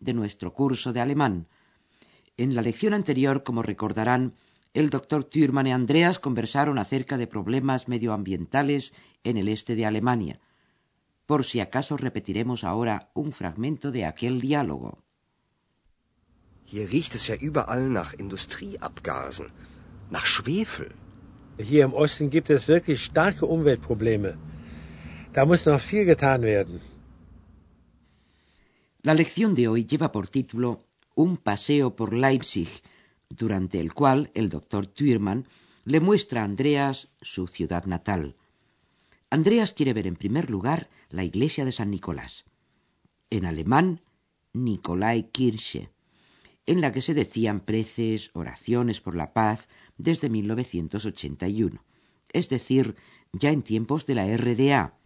de nuestro curso de alemán. En la lección anterior, como recordarán, el doctor Thürmann y Andreas conversaron acerca de problemas medioambientales en el este de Alemania. Por si acaso repetiremos ahora un fragmento de aquel diálogo. Hier riecht es ja überall nach Industrieabgasen, nach Schwefel. Hier im Osten gibt es wirklich starke Umweltprobleme. Da muss noch viel getan werden. La lección de hoy lleva por título Un paseo por Leipzig, durante el cual el doctor Thürmann le muestra a Andreas su ciudad natal. Andreas quiere ver en primer lugar la iglesia de San Nicolás. En alemán, Nikolaikirche, en la que se decían preces, oraciones por la paz desde 1981, es decir, ya en tiempos de la RDA.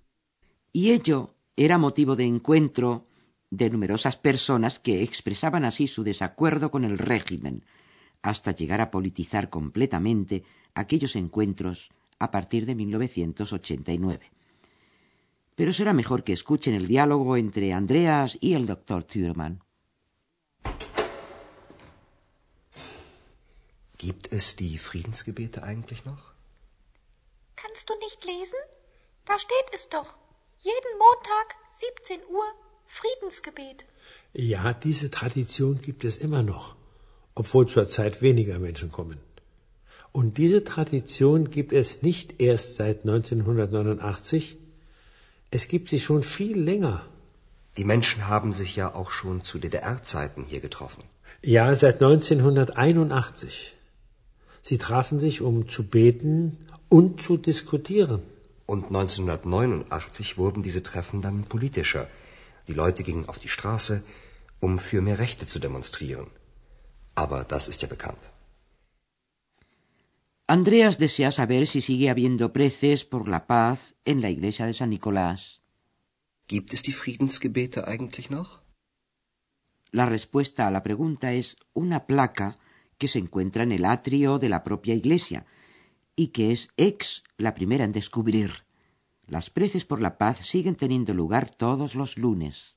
Y ello era motivo de encuentro de numerosas personas que expresaban así su desacuerdo con el régimen, hasta llegar a politizar completamente aquellos encuentros a partir de 1989. Pero será mejor que escuchen el diálogo entre Andreas y el doctor Thürmann. Gibt es die Friedensgebete eigentlich noch? Kannst du nicht lesen? Da steht es doch. Jeden Montag, 17 Uhr, Friedensgebet. Ja, diese Tradition gibt es immer noch, obwohl zurzeit weniger Menschen kommen. Und diese Tradition gibt es nicht erst seit 1989, es gibt sie schon viel länger. Die Menschen haben sich ja auch schon zu DDR-Zeiten hier getroffen. Ja, seit 1981. Sie trafen sich, um zu beten und zu diskutieren. Und 1989 wurden diese Treffen dann politischer. Die Leute gingen auf die Straße, um für mehr Rechte zu demonstrieren. Aber das ist ja bekannt. Andreas desea saber si sigue habiendo preces por la paz en la iglesia de San Nicolás. Gibt es die Friedensgebete eigentlich noch? La respuesta a la pregunta es una placa que se encuentra en el atrio de la propia iglesia y que es ex la primera en descubrir. Las preces por la paz siguen teniendo lugar todos los lunes.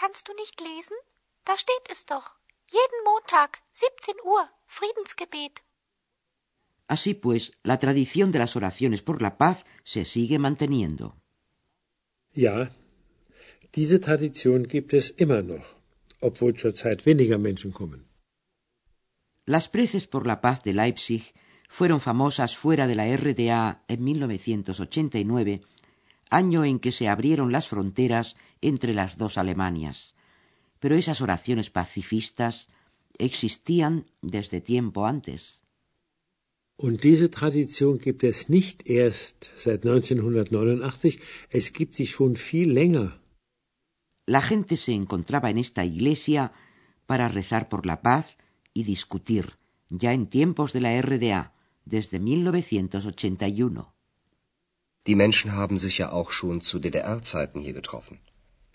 Kannst du nicht lesen? Da steht es doch. Jeden Montag, 17 Uhr, Friedensgebet. Así pues, la tradición de las oraciones por la paz se sigue manteniendo. Ja, diese Tradition gibt es immer noch, obwohl zurzeit weniger Menschen kommen. Las preces por la paz de Leipzig fueron famosas fuera de la RDA en 1989, año en que se abrieron las fronteras entre las dos Alemanias. Pero esas oraciones pacifistas existían desde tiempo antes. Und diese Tradition gibt es nicht erst seit 1989, es gibt sie schon viel länger. La gente se encontraba en esta iglesia para rezar por la paz y discutir, ya en tiempos de la RDA, desde 1981. Die Menschen haben sich ja auch schon zu DDR-Zeiten hier getroffen.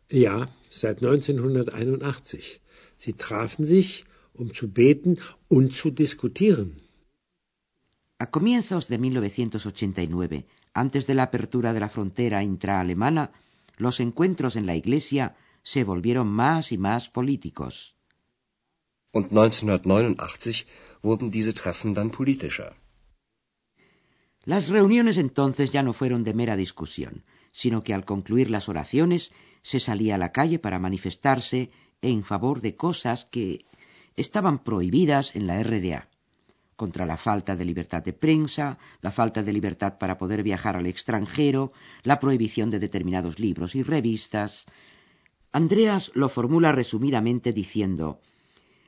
Ja, seit 1981. Sie trafen sich, um zu beten und zu diskutieren. A comienzos de 1989, antes de la apertura de la frontera intraalemana, los encuentros en la iglesia se volvieron más y más políticos. Und 1989 wurden diese Treffen dann politischer. Las reuniones entonces ya no fueron de mera discusión, sino que al concluir las oraciones se salía a la calle para manifestarse en favor de cosas que estaban prohibidas en la RDA contra la falta de libertad de prensa, la falta de libertad para poder viajar al extranjero, la prohibición de determinados libros y revistas. Andreas lo formula resumidamente diciendo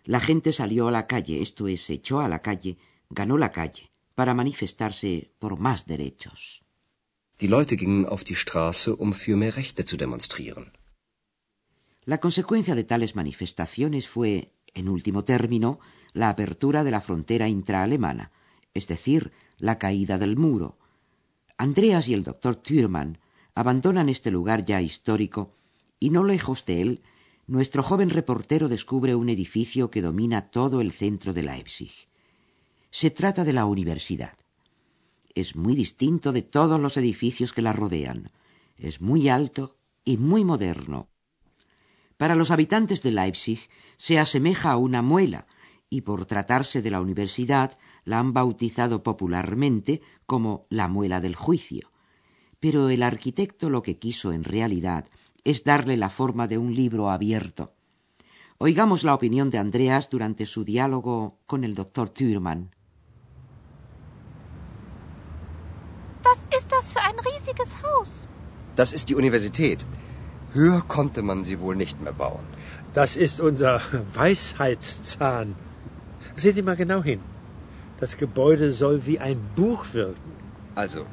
La gente salió a la calle, esto es, echó a la calle, ganó la calle, para manifestarse por más derechos. Die Leute gingen auf die Straße, um für mehr Rechte zu demonstrieren. La consecuencia de tales manifestaciones fue En último término, la apertura de la frontera intraalemana, es decir, la caída del muro. Andreas y el doctor Thürmann abandonan este lugar ya histórico y no lejos de él, nuestro joven reportero descubre un edificio que domina todo el centro de Leipzig. Se trata de la universidad. Es muy distinto de todos los edificios que la rodean. Es muy alto y muy moderno. Para los habitantes de Leipzig se asemeja a una muela, y por tratarse de la universidad la han bautizado popularmente como la muela del juicio. Pero el arquitecto lo que quiso en realidad es darle la forma de un libro abierto. Oigamos la opinión de Andreas durante su diálogo con el doctor Thürmann. Was ist das für ein riesiges Haus? Das ist die Universität. Höher konnte man sie wohl nicht mehr bauen. Das ist unser Weisheitszahn. Sehen Sie mal genau hin. Das Gebäude soll wie ein Buch wirken. Also,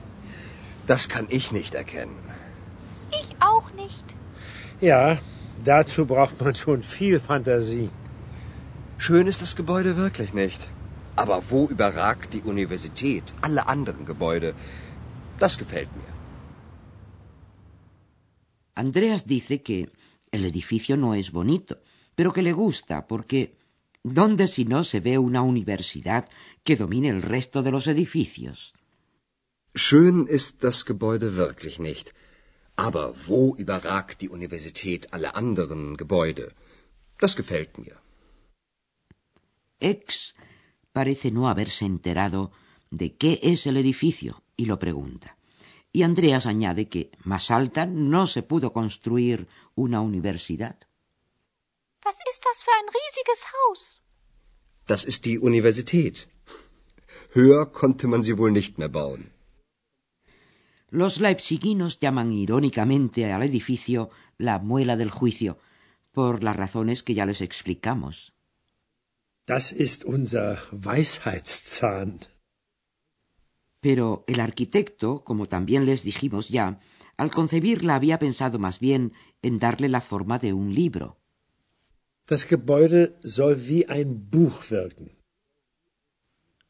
das kann ich nicht erkennen. Ich auch nicht. Ja, dazu braucht man schon viel Fantasie. Schön ist das Gebäude wirklich nicht. Aber wo überragt die Universität alle anderen Gebäude? Das gefällt mir. Andreas dice que el edificio no es bonito, pero que le gusta porque ¿dónde si no se ve una universidad que domine el resto de los edificios? Schön ist das Gebäude wirklich nicht. Aber wo überragt die Universität alle anderen Gebäude? Das gefällt mir. Ex parece no haberse enterado de qué es el edificio y lo pregunta. Y Andreas añade que más alta no se pudo construir una universidad. Was ist das für ein riesiges Haus? Das ist die Universität. Höher konnte man sie wohl nicht mehr bauen. Los leipziginos llaman irónicamente al edificio la muela del juicio, por las razones que ya les explicamos. Das ist unser Weisheitszahn. Pero el arquitecto, como también les dijimos ya, al concebirla había pensado más bien en darle la forma de un libro. Das Gebäude soll wie ein Buch wirken.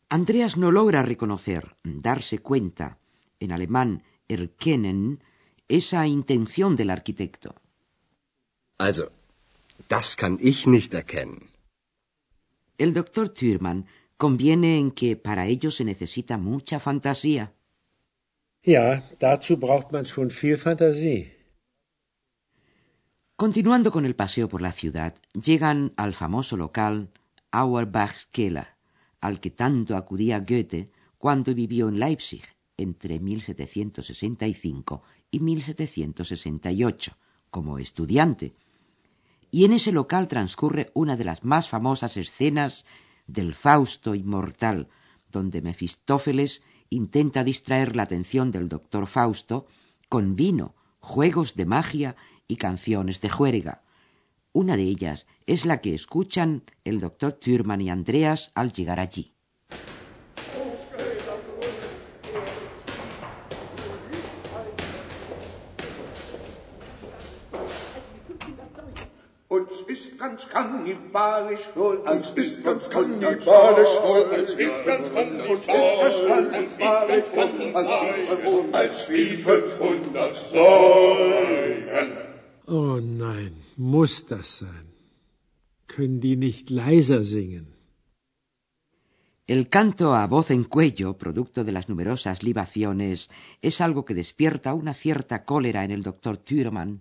Andreas no logra reconocer, darse cuenta, en alemán erkennen, esa intención del arquitecto. Also, das kann ich nicht erkennen. El doctor Thürmann conviene en que para ello se necesita mucha fantasía. Ja, dazu braucht man schon viel Fantasie. Continuando con el paseo por la ciudad, llegan al famoso local Auerbachskeller, al que tanto acudía Goethe cuando vivió en Leipzig entre 1765 y 1768 como estudiante. Y en ese local transcurre una de las más famosas escenas del Fausto inmortal, donde Mefistófeles intenta distraer la atención del doctor Fausto con vino, juegos de magia y canciones de juerga. Una de ellas es la que escuchan el doctor Thürmann y Andreas al llegar allí. Uns ist ganz kannibalisch wohl, uns ist ganz kannibalisch wohl, uns ist ganz kannibalisch wohl, als wie 500 Säulen. Oh nein, muss das sein? Können die nicht leiser singen? El canto a voz en cuello, producto de las numerosas libaciones, es algo que despierta una cierta cólera en el doctor Thürmann.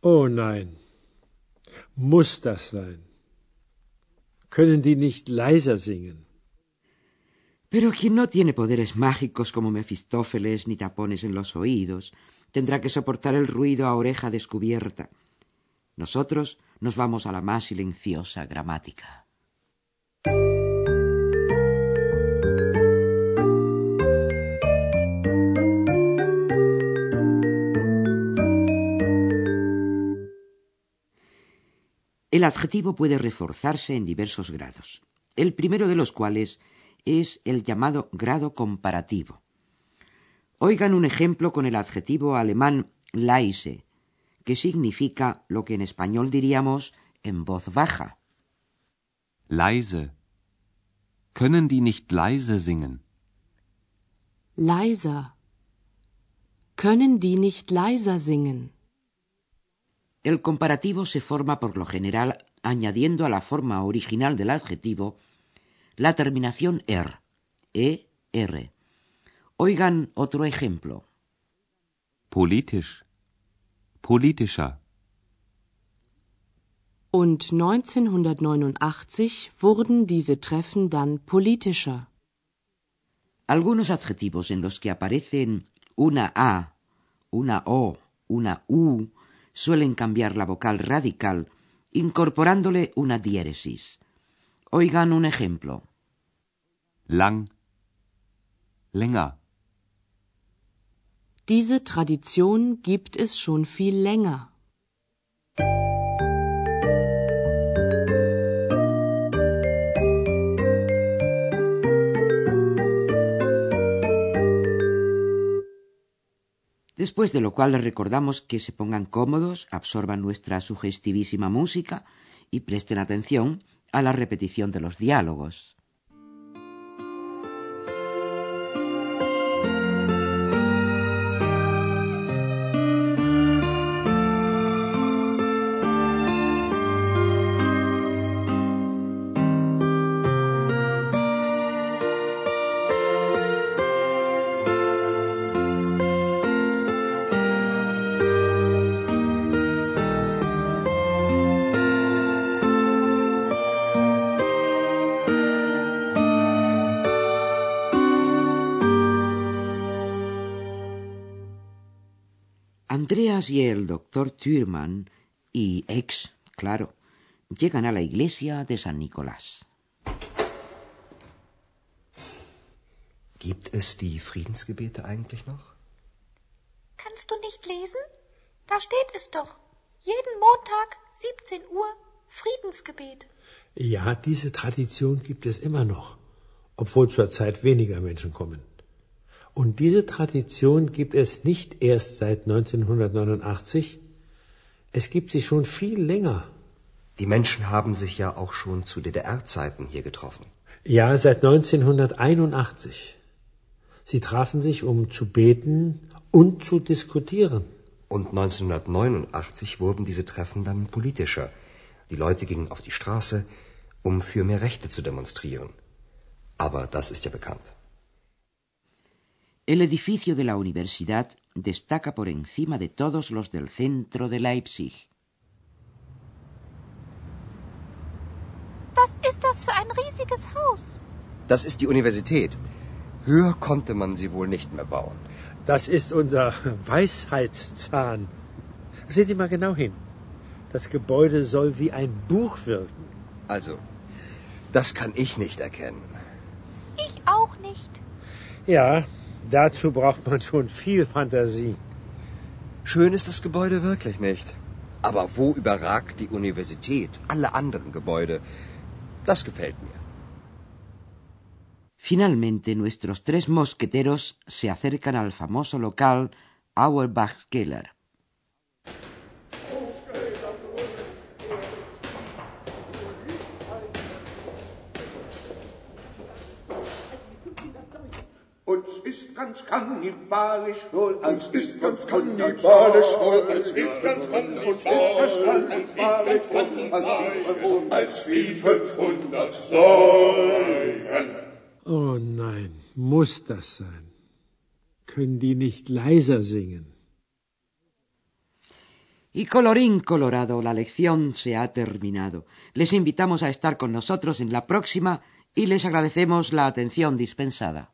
Oh nein, muss das sein? Können die nicht leiser singen? Pero quien no tiene poderes mágicos como Mefistófeles ni tapones en los oídos, tendrá que soportar el ruido a oreja descubierta. Nosotros nos vamos a la más silenciosa gramática. El adjetivo puede reforzarse en diversos grados, el primero de los cuales es el llamado grado comparativo. Oigan un ejemplo con el adjetivo alemán leise, que significa lo que en español diríamos en voz baja. Leise. Können die nicht leise singen? Leiser. Können die nicht leiser singen? El comparativo se forma por lo general añadiendo a la forma original del adjetivo la terminación er, e, r. Oigan otro ejemplo. Politisch. Politischer. Und 1989 wurden diese Treffen dann politischer. Algunos adjetivos en los que aparecen una A, una O, una U, suelen cambiar la vocal radical incorporándole una diéresis. Oigan un ejemplo. Lang. Länger. Diese Tradition gibt es schon viel länger. Después de lo cual les recordamos que se pongan cómodos, absorban nuestra sugestivísima música y presten atención a la repetición de los diálogos. Andreas y el doctor Thürmann y ex, claro, llegan a la iglesia de San Nicolás. Gibt es die Friedensgebete eigentlich noch? Kannst du nicht lesen? Da steht es doch. Jeden Montag, 17 Uhr, Friedensgebet. Ja, diese Tradition gibt es immer noch, obwohl zurzeit weniger Menschen kommen. Und diese Tradition gibt es nicht erst seit 1989, es gibt sie schon viel länger. Die Menschen haben sich ja auch schon zu DDR-Zeiten hier getroffen. Ja, seit 1981. Sie trafen sich, um zu beten und zu diskutieren. Und 1989 wurden diese Treffen dann politischer. Die Leute gingen auf die Straße, um für mehr Rechte zu demonstrieren. Aber das ist ja bekannt. El edificio de la universidad destaca por encima de todos los del centro de Leipzig. Was ist das für ein riesiges Haus? Das ist die Universität. Höher konnte man sie wohl nicht mehr bauen. Das ist unser Weisheitszahn. Sehen Sie mal genau hin. Das Gebäude soll wie ein Buch wirken. Also, das kann ich nicht erkennen. Ich auch nicht. Ja, Dazu braucht man schon viel Fantasie. Schön ist das Gebäude wirklich nicht. Aber wo überragt die Universität alle anderen Gebäude? Das gefällt mir. Finalmente, nuestros tres mosqueteros se acercan al famoso local Auerbach-Keller. Ganz kannibalisch wohl, als ist ganz kannibalisch wohl, als ist ganz kannibalisch wohl, als wie 500 Säulen. Oh nein, muss das sein? Können die nicht leiser singen? Y colorín colorado, la lección se ha terminado. Les invitamos a estar con nosotros en la próxima y les agradecemos la atención dispensada.